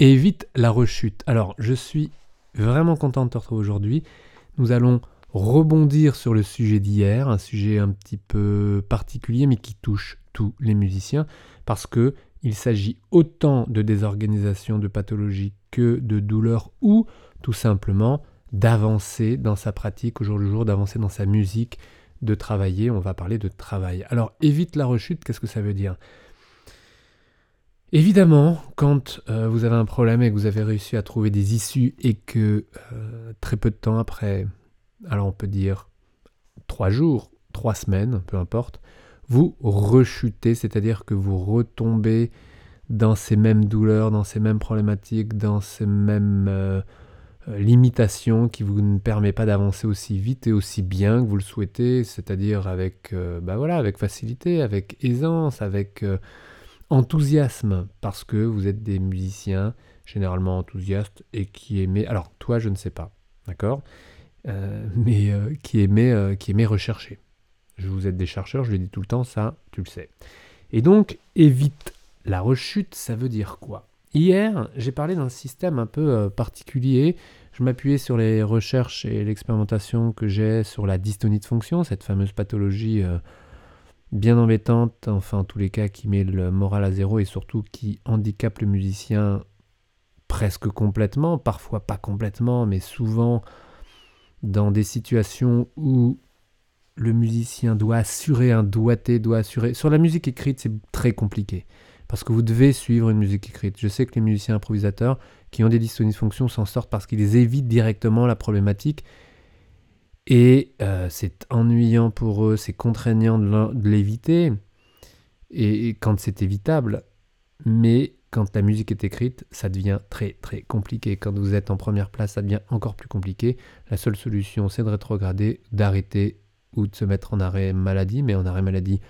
évite la rechute. Alors, je suis vraiment content de te retrouver aujourd'hui. Nous allons rebondir sur le sujet d'hier, un sujet un petit peu particulier mais qui touche tous les musiciens parce que il s'agit autant de désorganisation, de pathologie que de douleur ou tout simplement d'avancer dans sa pratique au jour le jour, d'avancer dans sa musique, de travailler. On va parler de travail. Alors évite la rechute, qu'est-ce que ça veut dire? Évidemment, quand euh, vous avez un problème et que vous avez réussi à trouver des issues et que euh, très peu de temps après, alors on peut dire trois jours, trois semaines, peu importe, vous rechutez, c'est-à-dire que vous retombez dans ces mêmes douleurs, dans ces mêmes problématiques, dans ces mêmes euh, limitations qui vous ne permet pas d'avancer aussi vite et aussi bien que vous le souhaitez, c'est-à-dire avec, bah voilà, avec facilité, avec aisance, avec enthousiasme, parce que vous êtes des musiciens généralement enthousiastes et qui aimaient, alors toi je ne sais pas, d'accord, euh, mais euh, qui aimaient, euh, qui aimaient rechercher. Je vous êtes des chercheurs, je le dis tout le temps, ça tu le sais. Et donc évite la rechute, ça veut dire quoi? Hier, j'ai parlé d'un système un peu particulier. Je m'appuyais sur les recherches et l'expérimentation que j'ai sur la dystonie de fonction, cette fameuse pathologie bien embêtante, enfin en tous les cas qui met le moral à zéro et surtout qui handicape le musicien presque complètement, parfois pas complètement, mais souvent dans des situations où le musicien doit assurer un doigté, doit assurer... Sur la musique écrite, c'est très compliqué, parce que vous devez suivre une musique écrite. Je sais que les musiciens improvisateurs qui ont des fonction s'en sortent parce qu'ils évitent directement la problématique, et euh, c'est ennuyant pour eux, c'est contraignant de l'éviter, et, quand c'est évitable, mais quand la musique est écrite, ça devient très très compliqué. Quand vous êtes en première place, ça devient encore plus compliqué. La seule solution, c'est de rétrograder, d'arrêter ou de se mettre en arrêt maladie, mais en arrêt maladie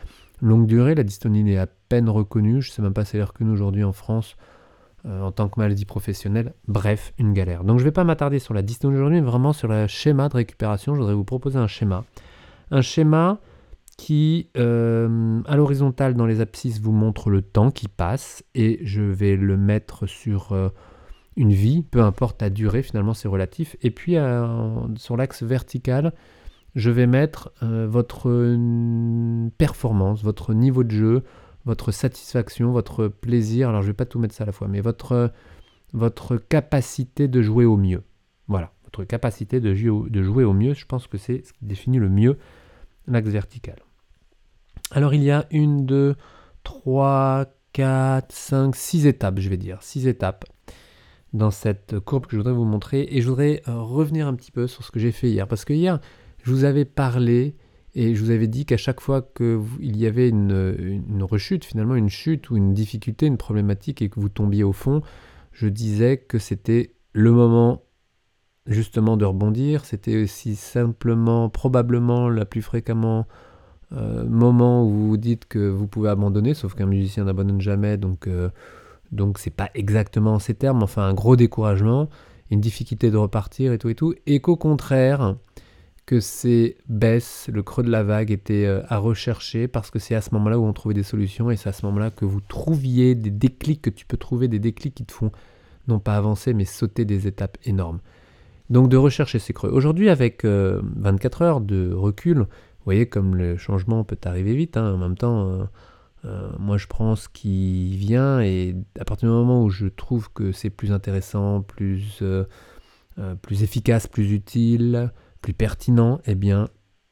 longue durée. La dystonie est à peine reconnue. Je ne sais même pas si elle est reconnue aujourd'hui en France euh, en tant que maladie professionnelle. Bref, une galère. Donc je ne vais pas m'attarder sur la dystonie aujourd'hui, mais vraiment sur le schéma de récupération. Je voudrais vous proposer un schéma. Un schéma qui, euh, à l'horizontale dans les abscisses, vous montre le temps qui passe et je vais le mettre sur euh, une vie, peu importe la durée, finalement c'est relatif. Et puis sur l'axe vertical, je vais mettre votre performance, votre niveau de jeu, votre satisfaction, votre plaisir, alors je ne vais pas tout mettre ça à la fois, mais votre, votre capacité de jouer au mieux. Voilà, votre capacité de jouer, de jouer au mieux, je pense que c'est ce qui définit le mieux l'axe vertical. Alors il y a une, deux, trois, quatre, cinq, six étapes, je vais dire, six étapes dans cette courbe que je voudrais vous montrer. Et je voudrais euh, revenir un petit peu sur ce que j'ai fait hier, parce que hier, je vous avais parlé et je vous avais dit qu'à chaque fois qu'il y avait une, rechute, finalement une chute ou une difficulté, une problématique et que vous tombiez au fond, je disais que c'était le moment justement de rebondir. C'était aussi simplement, probablement, la plus fréquemment euh, moment où vous dites que vous pouvez abandonner, sauf qu'un musicien n'abandonne jamais, donc euh, donc c'est pas exactement ces termes, enfin un gros découragement, une difficulté de repartir et tout et tout, et qu'au contraire, que ces baisses, le creux de la vague était euh, à rechercher parce que c'est à ce moment-là où on trouvait des solutions et c'est à ce moment-là que vous trouviez des déclics, que tu peux trouver des déclics qui te font non pas avancer mais sauter des étapes énormes. Donc de rechercher ces creux. Aujourd'hui avec 24 euh, heures de recul, vous voyez comme le changement peut arriver vite, hein. en même temps... Euh, moi, je prends ce qui vient et à partir du moment où je trouve que c'est plus intéressant, plus, plus efficace, plus utile, plus pertinent, eh bien,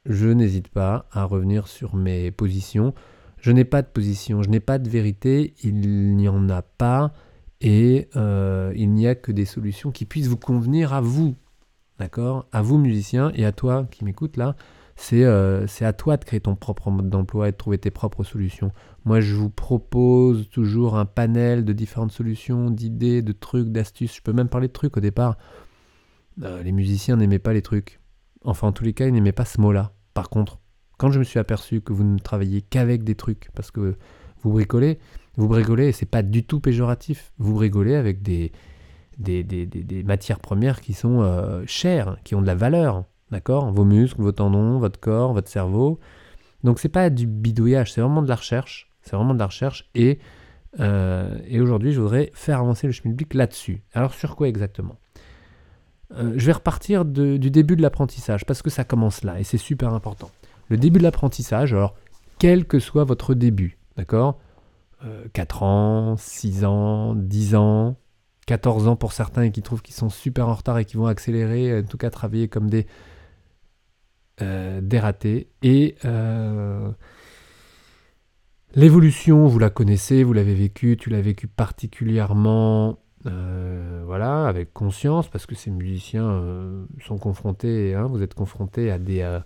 je n'hésite pas à revenir sur mes positions. Je n'ai pas de position, je n'ai pas de vérité, il n'y en a pas, et euh, il n'y a que des solutions qui puissent vous convenir à vous, d'accord? À vous musiciens et à toi qui m'écoutes là, euh, c'est à toi de créer ton propre mode d'emploi et de trouver tes propres solutions. Moi, je vous propose toujours un panel de différentes solutions, d'idées, de trucs, d'astuces. Je peux même parler de trucs au départ. Euh, les musiciens n'aimaient pas les trucs. Enfin, en tous les cas, il n'aimait pas ce mot-là. Par contre, quand je me suis aperçu que vous ne travaillez qu'avec des trucs, parce que vous bricolez, vous bricolez et c'est pas du tout péjoratif. Vous brigolez avec des, des, matières premières qui sont euh, chères, qui ont de la valeur. D'accord? Vos muscles, vos tendons, votre corps, votre cerveau. Donc c'est pas du bidouillage, c'est vraiment de la recherche. C'est vraiment de la recherche et Euh, aujourd'hui, je voudrais faire avancer le schmilblick là-dessus. Alors sur quoi exactement? Euh, Je vais repartir du début de l'apprentissage, parce que ça commence là, et c'est super important. Le début de l'apprentissage, alors quel que soit votre début, d'accord? 4 ans, 6 ans, 10 ans, 14 ans pour certains et qui trouvent qu'ils sont super en retard et qui vont accélérer, en tout cas travailler comme des, euh, ratés. Et euh, l'évolution, vous la connaissez, vous l'avez vécue, tu l'as vécu particulièrement, euh, voilà, avec conscience, parce que ces musiciens sont confrontés, hein, vous êtes confrontés à des, à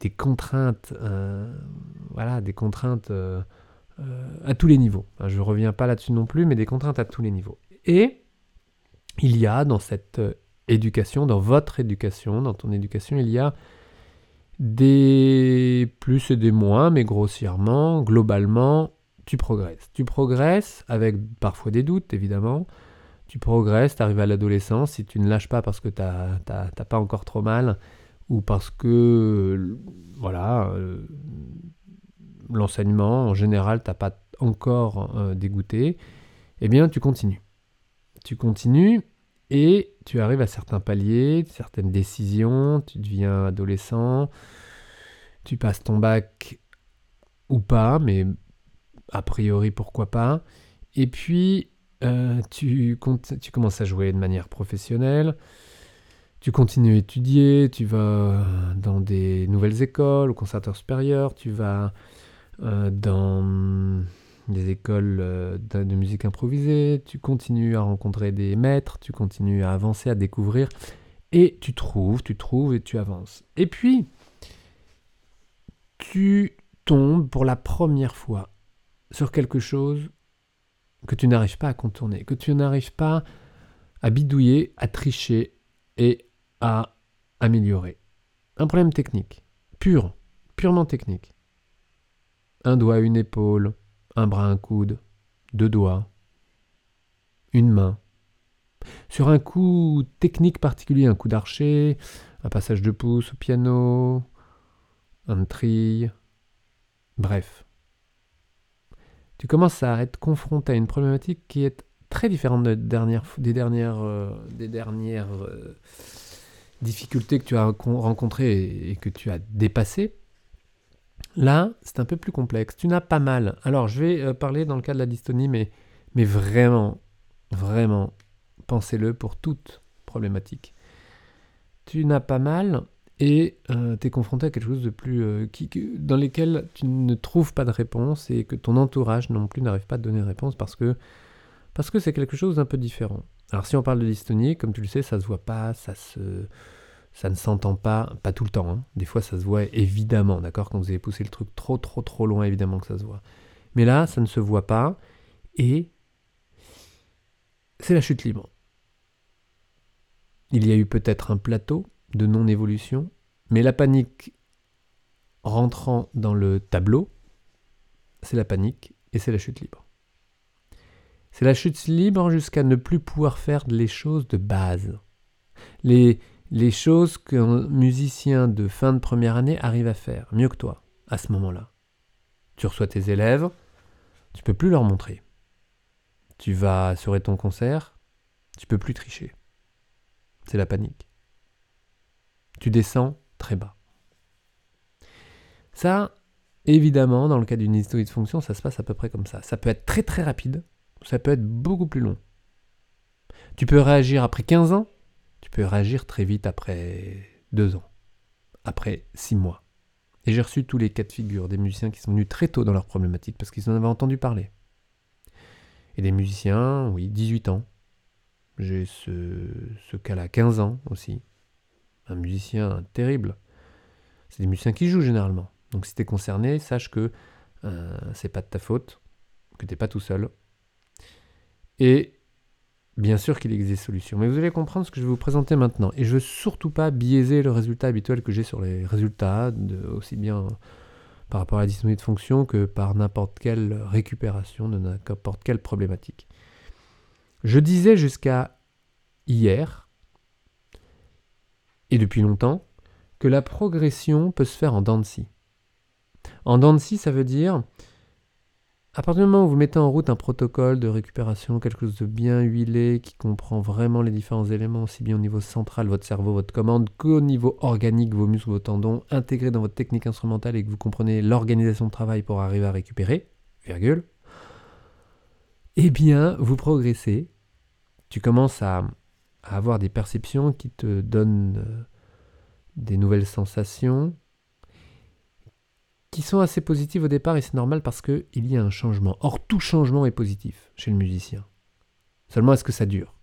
des contraintes, voilà, des contraintes à tous les niveaux. Je ne reviens pas là-dessus non plus, mais des contraintes à tous les niveaux. Et il y a dans cette éducation, dans votre éducation, dans ton éducation, il y a des plus et des moins, mais grossièrement, globalement, tu progresses. Tu progresses avec parfois des doutes, évidemment. Tu progresses, tu arrives à l'adolescence, si tu ne lâches pas parce que tu n'as pas encore trop mal, ou parce que, voilà, euh, l'enseignement, en général, t'as pas encore euh, dégoûté, eh bien, tu continues. Tu continues et tu arrives à certains paliers, certaines décisions, tu deviens adolescent, tu passes ton bac ou pas, mais a priori pourquoi pas. Et puis euh, tu, commences à jouer de manière professionnelle, tu continues à étudier, tu vas dans des nouvelles écoles, au conservatoire supérieur, tu vas euh, dans des écoles euh, de, musique improvisée, tu continues à rencontrer des maîtres, tu continues à avancer, à découvrir, et tu trouves, tu trouves et tu avances. Et puis, tu tombes pour la première fois sur quelque chose que tu n'arrives pas à contourner, que tu n'arrives pas à bidouiller, à tricher et à améliorer. Un problème technique, pur, purement technique. Un doigt, une épaule, un bras, un coude, deux doigts, une main. Sur un coup technique particulier, un coup d'archer, un passage de pouce au piano, un trille, bref. Tu commences à être confronté à une problématique qui est très différente des dernières, des dernières, euh, euh, difficultés que tu as rencontrées et que tu as dépassées. Là, c'est un peu plus complexe. Tu n'as pas mal. Alors, je vais euh, parler dans le cas de la dystonie, mais, mais vraiment, vraiment, pensez-le pour toute problématique. Tu n'as pas mal et euh, tu es confronté à quelque chose de plus. Euh, qui, dans lequel tu ne trouves pas de réponse et que ton entourage non plus n'arrive pas à donner de réponse parce que parce que c'est quelque chose d'un peu différent. Alors, si on parle de dystonie, comme tu le sais, ça se voit pas, ça se ça ne s'entend pas, pas tout le temps. Hein. Des fois, ça se voit évidemment, d'accord Quand vous avez poussé le truc trop, trop, trop loin, évidemment que ça se voit. Mais là, ça ne se voit pas. Et c'est la chute libre. Il y a eu peut-être un plateau de non-évolution, mais la panique rentrant dans le tableau, c'est la panique et c'est la chute libre. C'est la chute libre jusqu'à ne plus pouvoir faire les choses de base. Les, les choses qu'un musicien de fin de première année arrive à faire, mieux que toi, à ce moment-là. Tu reçois tes élèves, tu peux plus leur montrer. Tu vas assurer ton concert, tu peux plus tricher. C'est la panique. Tu descends très bas. Ça, évidemment, dans le cas d'une historie de fonction, ça se passe à peu près comme ça. Ça peut être très très rapide, ça peut être beaucoup plus long. Tu peux réagir après 15 ans, tu peux réagir très vite après deux ans, après six mois. Et j'ai reçu tous les cas de figure des musiciens qui sont venus très tôt dans leur problématique parce qu'ils en avaient entendu parler. Et des musiciens, oui, 18 ans. J'ai ce, ce cas-là, 15 ans aussi. Un musicien terrible. C'est des musiciens qui jouent généralement. Donc si tu es concerné, sache que euh, c'est pas de ta faute, que tu n'es pas tout seul. Et Bien sûr qu'il existe des solutions, mais vous allez comprendre ce que je vais vous présenter maintenant. Et je veux surtout pas biaiser le résultat habituel que j'ai sur les résultats, aussi bien par rapport à la dystonie de fonction que par n'importe quelle récupération de n'importe quelle problématique. Je disais jusqu'à hier, et depuis longtemps, que la progression peut se faire en dents de scie. En dents de scie, ça veut dire à partir du moment où vous mettez en route un protocole de récupération, quelque chose de bien huilé, qui comprend vraiment les différents éléments, aussi bien au niveau central, votre cerveau, votre commande, qu'au niveau organique, vos muscles, vos tendons, intégrés dans votre technique instrumentale et que vous comprenez l'organisation de travail pour arriver à récupérer, virgule, eh bien, vous progressez. Tu commences à, avoir des perceptions qui te donnent euh, des nouvelles sensations, qui sont assez positives au départ et c'est normal parce qu'il y a un changement. Or, tout changement est positif chez le musicien. Seulement, est-ce que ça dure?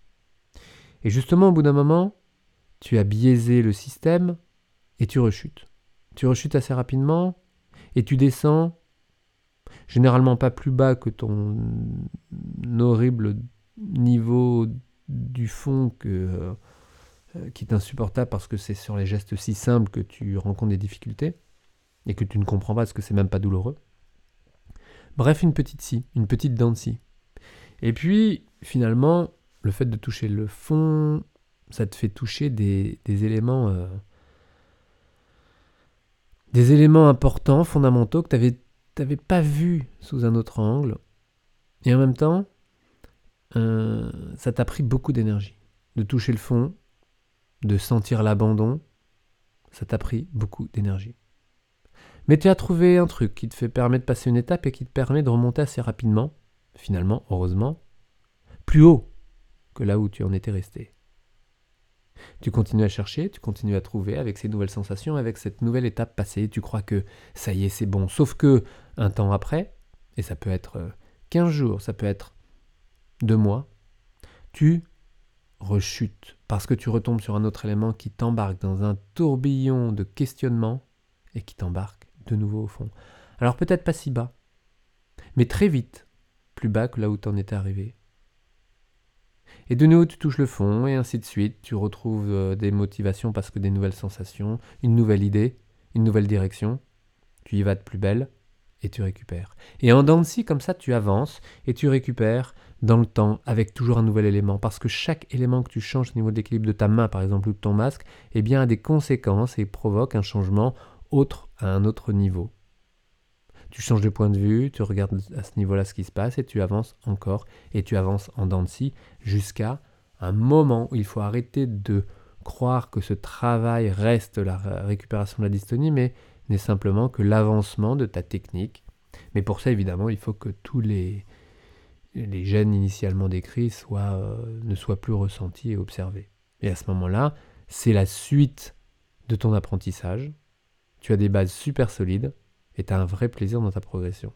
Et justement, au bout d'un moment, tu as biaisé le système et tu rechutes. Tu rechutes assez rapidement et tu descends généralement pas plus bas que ton horrible niveau du fond que, euh, qui est insupportable parce que c'est sur les gestes si simples que tu rencontres des difficultés et que tu ne comprends pas parce que c'est même pas douloureux. Bref, une petite scie, une petite dent de scie. Et puis, finalement, le fait de toucher le fond, ça te fait toucher des, éléments. Euh, des éléments importants, fondamentaux, que tu n'avais pas vus sous un autre angle. Et en même temps, euh, ça t'a pris beaucoup d'énergie. De toucher le fond, de sentir l'abandon, ça t'a pris beaucoup d'énergie. Mais tu as trouvé un truc qui te fait permettre de passer une étape et qui te permet de remonter assez rapidement, finalement, heureusement, plus haut que là où tu en étais resté. Tu continues à chercher, tu continues à trouver avec ces nouvelles sensations, avec cette nouvelle étape passée, tu crois que ça y est, c'est bon. Sauf que un temps après, et ça peut être 15 jours, ça peut être deux mois, tu rechutes parce que tu retombes sur un autre élément qui t'embarque dans un tourbillon de questionnement et qui t'embarque de nouveau au fond. Alors peut-être pas si bas, mais très vite, plus bas que là où tu en étais arrivé. Et de nouveau, tu touches le fond, et ainsi de suite. Tu retrouves euh, des motivations parce que des nouvelles sensations, une nouvelle idée, une nouvelle direction. Tu y vas de plus belle, et tu récupères. Et en dents comme ça, tu avances, et tu récupères dans le temps, avec toujours un nouvel élément. Parce que chaque élément que tu changes au niveau de l'équilibre de ta main, par exemple, ou de ton masque, eh bien, a des conséquences et provoque un changement autre à un autre niveau. Tu changes de point de vue, tu regardes à ce niveau-là ce qui se passe et tu avances encore et tu avances en dents de scie jusqu'à un moment où il faut arrêter de croire que ce travail reste la récupération de la dystonie, mais n'est simplement que l'avancement de ta technique. Mais pour ça, évidemment, il faut que tous les, les gènes initialement décrits soient, euh, ne soient plus ressentis et observés. Et à ce moment-là, c'est la suite de ton apprentissage, tu as des bases super solides et tu as un vrai plaisir dans ta progression.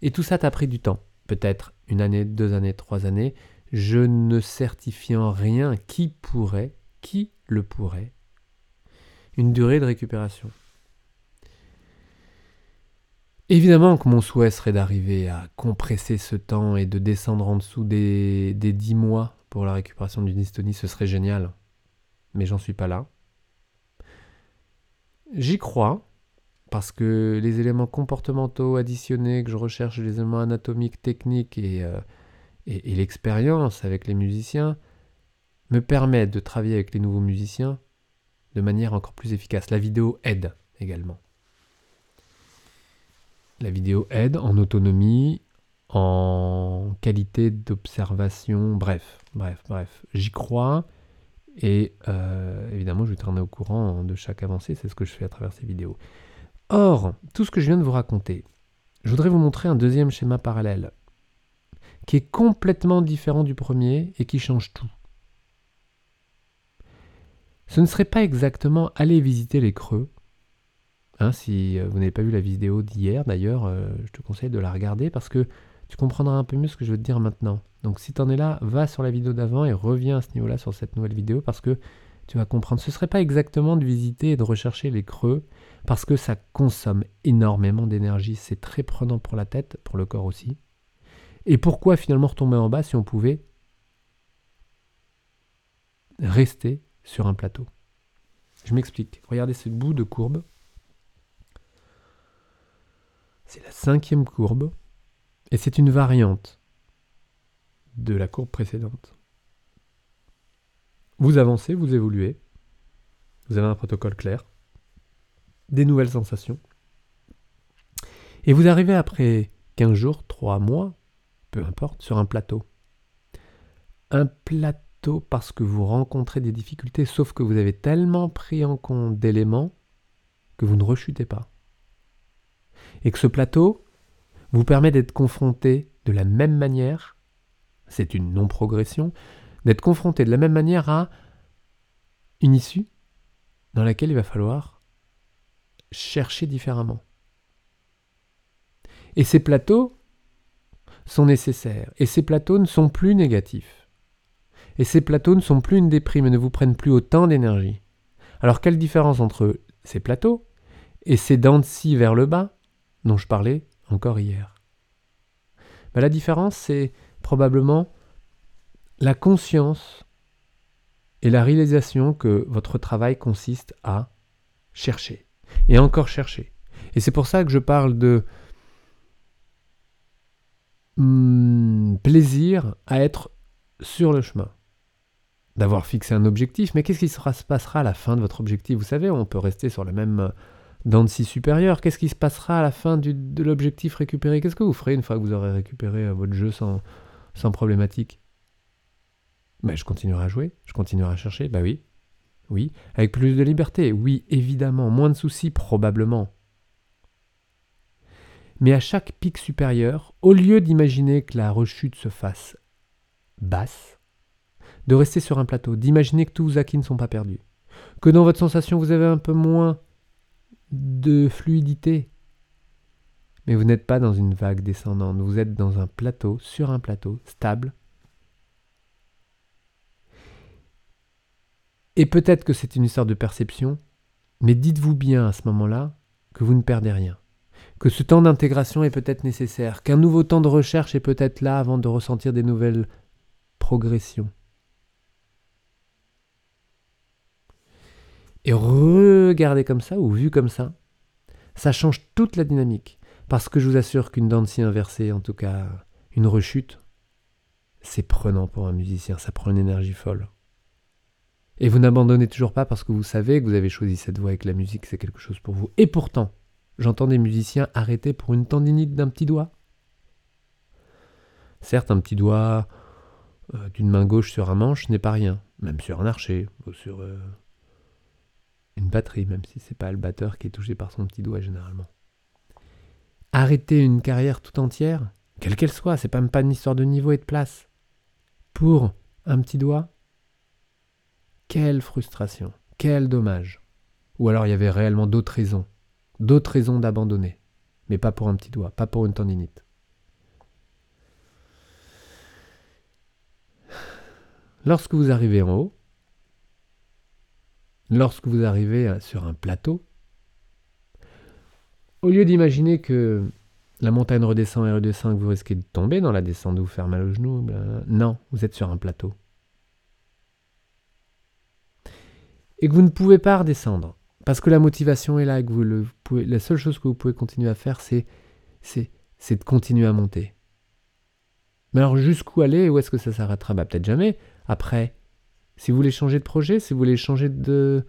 Et tout ça t'a pris du temps, peut-être une année, deux années, trois années. Je ne certifie en rien qui pourrait, qui le pourrait, une durée de récupération. Évidemment que mon souhait serait d'arriver à compresser ce temps et de descendre en dessous des, des 10 mois pour la récupération d'une dystonie, ce serait génial. Mais j'en suis pas là. J'y crois, parce que les éléments comportementaux additionnés que je recherche, les éléments anatomiques, techniques euh, et, et, l'expérience avec les musiciens, me permettent de travailler avec les nouveaux musiciens de manière encore plus efficace. La vidéo aide également. La vidéo aide en autonomie, en qualité d'observation, bref, bref, bref. J'y crois. Et euh, évidemment, je vais tourner au courant de chaque avancée, c'est ce que je fais à travers ces vidéos. Or, tout ce que je viens de vous raconter, je voudrais vous montrer un deuxième schéma parallèle, qui est complètement différent du premier et qui change tout. Ce ne serait pas exactement aller visiter les creux. Hein, si euh, vous n'avez pas vu la vidéo d'hier, d'ailleurs, euh, je te conseille de la regarder parce que tu comprendras un peu mieux ce que je veux te dire maintenant. Donc si tu en es là, va sur la vidéo d'avant et reviens à ce niveau-là sur cette nouvelle vidéo parce que tu vas comprendre. Ce ne serait pas exactement de visiter et de rechercher les creux parce que ça consomme énormément d'énergie. C'est très prenant pour la tête, pour le corps aussi. Et pourquoi finalement retomber en bas si on pouvait rester sur un plateau? Je m'explique. Regardez ce bout de courbe. C'est la cinquième courbe. Et c'est une variante de la courbe précédente. Vous avancez, vous évoluez, vous avez un protocole clair, des nouvelles sensations, et vous arrivez après 15 jours, 3 mois, peu importe, sur un plateau. Un plateau parce que vous rencontrez des difficultés, sauf que vous avez tellement pris en compte d'éléments que vous ne rechutez pas. Et que ce plateau vous permet d'être confronté de la même manière, c'est une non-progression, d'être confronté de la même manière à une issue dans laquelle il va falloir chercher différemment. Et ces plateaux sont nécessaires. Et ces plateaux ne sont plus négatifs. Et ces plateaux ne sont plus une déprime et ne vous prennent plus autant d'énergie. Alors quelle différence entre ces plateaux et ces dents de scie vers le bas dont je parlais encore hier ben, La différence, c'est probablement la conscience et la réalisation que votre travail consiste à chercher et encore chercher. Et c'est pour ça que je parle de hmm, plaisir à être sur le chemin. D'avoir fixé un objectif, mais qu'est-ce qui se passera à la fin de votre objectif? Vous savez, on peut rester sur la même scie supérieure. Qu'est-ce qui se passera à la fin de l'objectif récupéré? Qu'est-ce que vous ferez une fois que vous aurez récupéré euh, votre jeu sans, sans problématique? Mais je continuerai à jouer, je continuerai à chercher, bah oui, oui. Avec plus de liberté? Oui, évidemment. Moins de soucis? Probablement. Mais à chaque pic supérieur, au lieu d'imaginer que la rechute se fasse basse, de rester sur un plateau, d'imaginer que tous vos acquis ne sont pas perdus, que dans votre sensation vous avez un peu moins de fluidité, mais vous n'êtes pas dans une vague descendante, vous êtes dans un plateau, sur un plateau, stable, Et peut-être que c'est une histoire de perception, mais dites-vous bien à ce moment-là que vous ne perdez rien, que ce temps d'intégration est peut-être nécessaire, qu'un nouveau temps de recherche est peut-être là avant de ressentir des nouvelles progressions. Et regardez comme ça, ou vu comme ça, ça change toute la dynamique. Parce que je vous assure qu'une danse inversée, en tout cas une rechute, c'est prenant pour un musicien, ça prend une énergie folle. Et vous n'abandonnez toujours pas parce que vous savez que vous avez choisi cette voie et que la musique c'est quelque chose pour vous. Et pourtant, j'entends des musiciens arrêter pour une tendinite d'un petit doigt. Certes, un petit doigt euh, d'une main gauche sur un manche n'est pas rien, même sur un archer ou sur euh, une batterie, même si c'est pas le batteur qui est touché par son petit doigt généralement. Arrêter une carrière tout entière, quelle qu'elle soit, c'est même pas une histoire de niveau et de place, pour un petit doigt, quelle frustration, quel dommage. Ou alors il y avait réellement d'autres raisons, d'autres raisons d'abandonner, mais pas pour un petit doigt, pas pour une tendinite. Lorsque vous arrivez en haut, lorsque vous arrivez sur un plateau, au lieu d'imaginer que la montagne redescend et redescend, que vous risquez de tomber dans la descente, de vous faire mal aux genoux, non, vous êtes sur un plateau. et que vous ne pouvez pas redescendre, parce que la motivation est là et que vous le pouvez, la seule chose que vous pouvez continuer à faire, c'est, de continuer à monter. Mais alors jusqu'où aller où est-ce que ça s'arrêtera? Bah, Peut-être jamais. Après, si vous voulez changer de projet, si vous voulez changer de,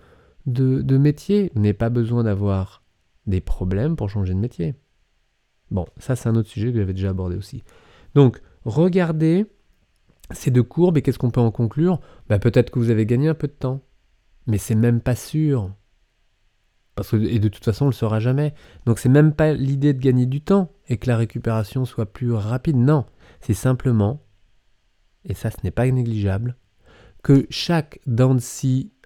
de, métier, vous n'avez pas besoin d'avoir des problèmes pour changer de métier. Bon, ça c'est un autre sujet que j'avais déjà abordé aussi. Donc, regardez ces deux courbes et qu'est-ce qu'on peut en conclure? Bah, Peut-être que vous avez gagné un peu de temps. Mais c'est même pas sûr. Parce que, et de toute façon, on le saura jamais. Donc c'est même pas l'idée de gagner du temps et que la récupération soit plus rapide. Non, c'est simplement, et ça ce n'est pas négligeable, que chaque dent de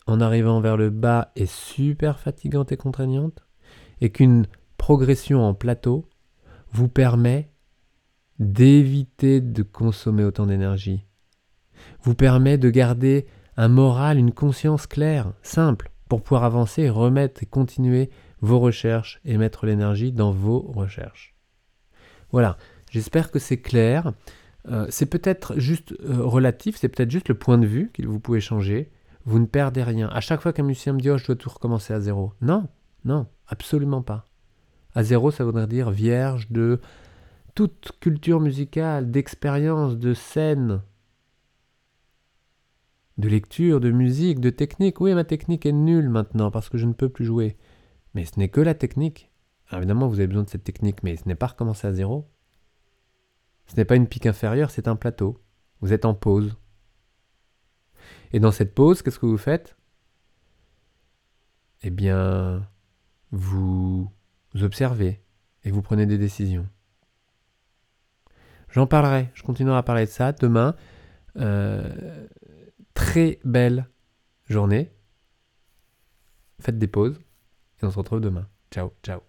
en arrivant vers le bas est super fatigante et contraignante, et qu'une progression en plateau vous permet d'éviter de consommer autant d'énergie, vous permet de garder un moral, une conscience claire, simple, pour pouvoir avancer, remettre et continuer vos recherches et mettre l'énergie dans vos recherches. Voilà, j'espère que c'est clair. Euh, c'est peut-être juste euh, relatif, c'est peut-être juste le point de vue que vous pouvez changer. Vous ne perdez rien. À chaque fois qu'un musicien me dit oh, je dois tout recommencer à zéro. Non, non, absolument pas. À zéro, ça voudrait dire vierge de toute culture musicale, d'expérience, de scène, de lecture, de musique, de technique. Oui, ma technique est nulle maintenant parce que je ne peux plus jouer. Mais ce n'est que la technique. évidemment, vous avez besoin de cette technique, mais ce n'est pas recommencer à zéro. Ce n'est pas une pique inférieure, c'est un plateau. Vous êtes en pause. Et dans cette pause, qu'est-ce que vous faites? Eh bien, vous observez et vous prenez des décisions. J'en parlerai, je continuerai à parler de ça demain. Euh, très belle journée. Faites des pauses et on se retrouve demain. Ciao, ciao.